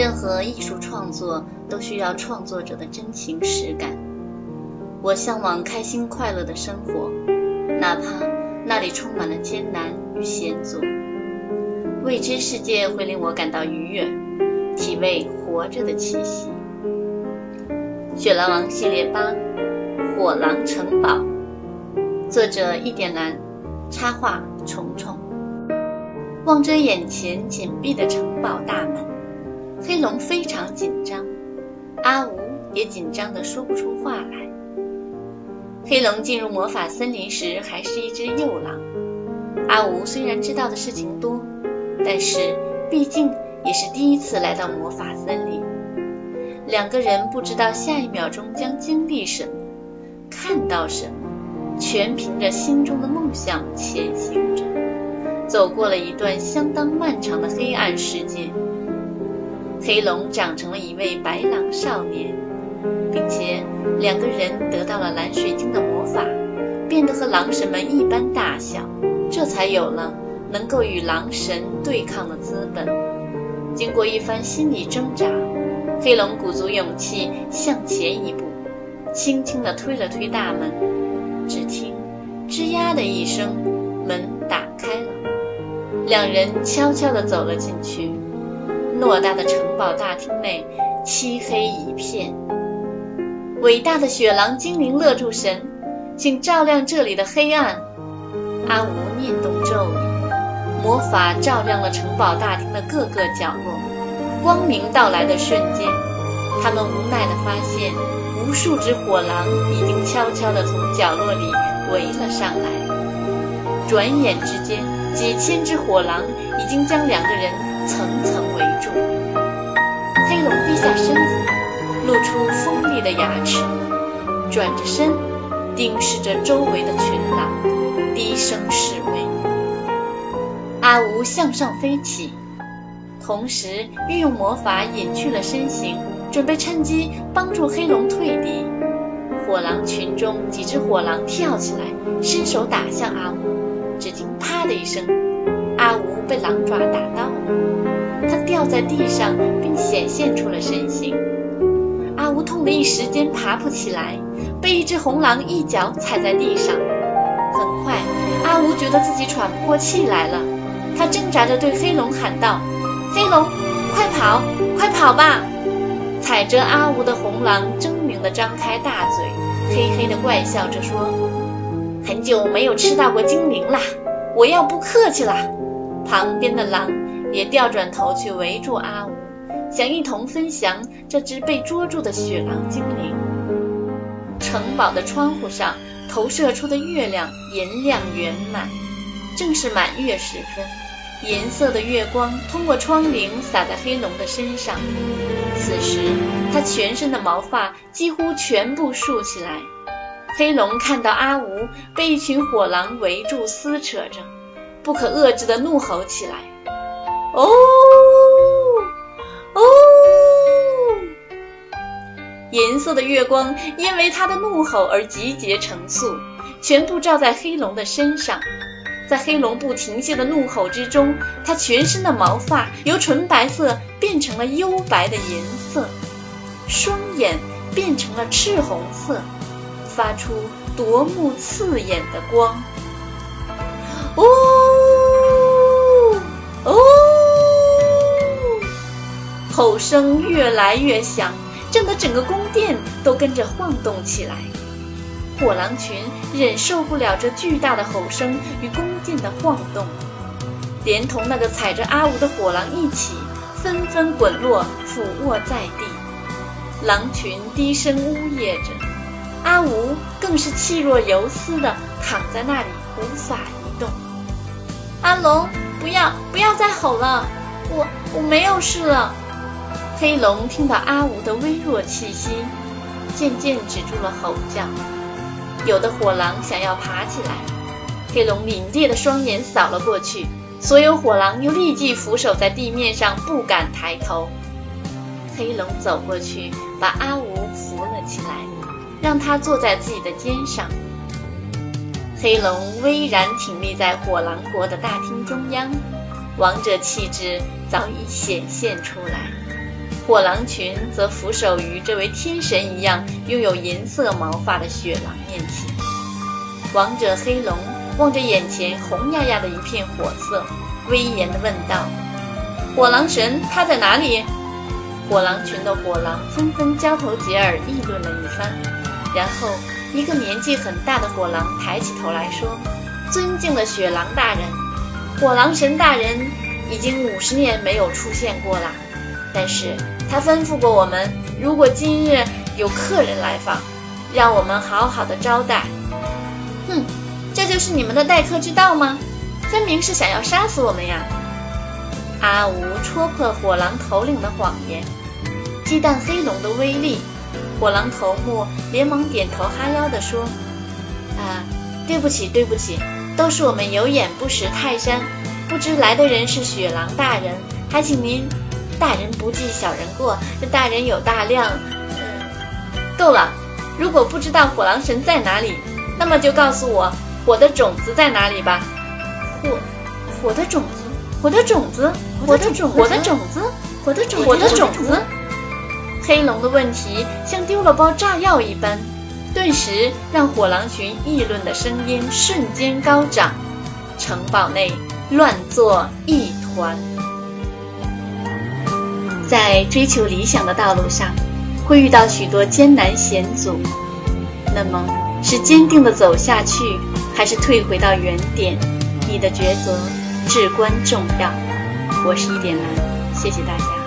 任何艺术创作都需要创作者的真情实感。我向往开心快乐的生活，哪怕那里充满了艰难与险阻。未知世界会令我感到愉悦，体味活着的气息。《雪狼王》系列八，《火狼城堡》，作者一点蓝，插画虫虫。望着眼前紧闭的城堡大门，黑龙非常紧张，阿吴也紧张的说不出话来。黑龙进入魔法森林时还是一只幼狼，阿吴虽然知道的事情多，但是毕竟也是第一次来到魔法森林。两个人不知道下一秒钟将经历什么，看到什么，全凭着心中的梦想前行着，走过了一段相当漫长的黑暗世界。黑龙长成了一位白狼少年，并且两个人得到了蓝水晶的魔法，变得和狼神们一般大小，这才有了能够与狼神对抗的资本。经过一番心理挣扎。黑龙鼓足勇气向前一步，轻轻地推了推大门，只听“吱呀”的一声，门打开了，两人悄悄地走了进去。偌大的城堡大厅内漆黑一片。伟大的雪狼精灵勒住神，请照亮这里的黑暗。阿无念动咒语，魔法照亮了城堡大厅的各个角落。光明到来的瞬间，他们无奈地发现，无数只火狼已经悄悄地从角落里围了上来。转眼之间，几千只火狼已经将两个人层层围黑龙低下身子，露出锋利的牙齿，转着身，盯视着周围的群狼，低声示威。阿吴向上飞起。同时运用魔法隐去了身形，准备趁机帮助黑龙退敌。火狼群中几只火狼跳起来，伸手打向阿吴。只听啪的一声，阿吴被狼爪打到了，他掉在地上，并显现出了身形。阿吴痛得一时间爬不起来，被一只红狼一脚踩在地上。很快，阿吴觉得自己喘不过气来了，他挣扎着对黑龙喊道。黑龙，快跑，快跑吧！踩着阿吴的红狼狰狞地张开大嘴，嘿嘿地怪笑着说：“很久没有吃到过精灵啦，我要不客气啦！”旁边的狼也掉转头去围住阿吴，想一同分享这只被捉住的雪狼精灵。城堡的窗户上投射出的月亮银亮圆满，正是满月时分。银色的月光通过窗棂洒在黑龙的身上，此时他全身的毛发几乎全部竖起来。黑龙看到阿吴被一群火狼围住撕扯着，不可遏制的怒吼起来：“哦哦！”银色的月光因为他的怒吼而集结成簇，全部照在黑龙的身上。在黑龙不停歇的怒吼之中，他全身的毛发由纯白色变成了幽白的银色，双眼变成了赤红色，发出夺目刺眼的光。呜吼声越来越响，震得整个宫殿都跟着晃动起来。火狼群忍受不了这巨大的吼声与宫殿的晃动，连同那个踩着阿吴的火狼一起，纷纷滚落，俯卧在地。狼群低声呜咽着，阿吴更是气若游丝的躺在那里，无法移动。阿龙，不要，不要再吼了，我我没有事了。黑龙听到阿吴的微弱气息，渐渐止住了吼叫。有的火狼想要爬起来，黑龙凛冽的双眼扫了过去，所有火狼又立即俯首在地面上，不敢抬头。黑龙走过去，把阿吴扶了起来，让他坐在自己的肩上。黑龙巍然挺立在火狼国的大厅中央，王者气质早已显现出来。火狼群则俯首于这位天神一样拥有银色毛发的雪狼面前。王者黑龙望着眼前红压压的一片火色，威严地问道：“火狼神他在哪里？”火狼群的火狼纷纷交头接耳议论了一番，然后一个年纪很大的火狼抬起头来说：“尊敬的雪狼大人，火狼神大人已经五十年没有出现过了。”但是他吩咐过我们，如果今日有客人来访，让我们好好的招待。哼，这就是你们的待客之道吗？分明是想要杀死我们呀！阿吴戳破火狼头领的谎言，鸡蛋黑龙的威力。火狼头目连忙点头哈腰地说：“啊，对不起，对不起，都是我们有眼不识泰山，不知来的人是雪狼大人，还请您。”大人不计小人过，这大人有大量。嗯，够了。如果不知道火狼神在哪里，那么就告诉我火的种子在哪里吧。火，火的种子，火的种子，火的种，火的种子，火的种，火的种子。黑龙的问题像丢了包炸药一般，顿时让火狼群议论的声音瞬间高涨，城堡内乱作一团。在追求理想的道路上，会遇到许多艰难险阻。那么，是坚定的走下去，还是退回到原点？你的抉择至关重要。我是一点蓝，谢谢大家。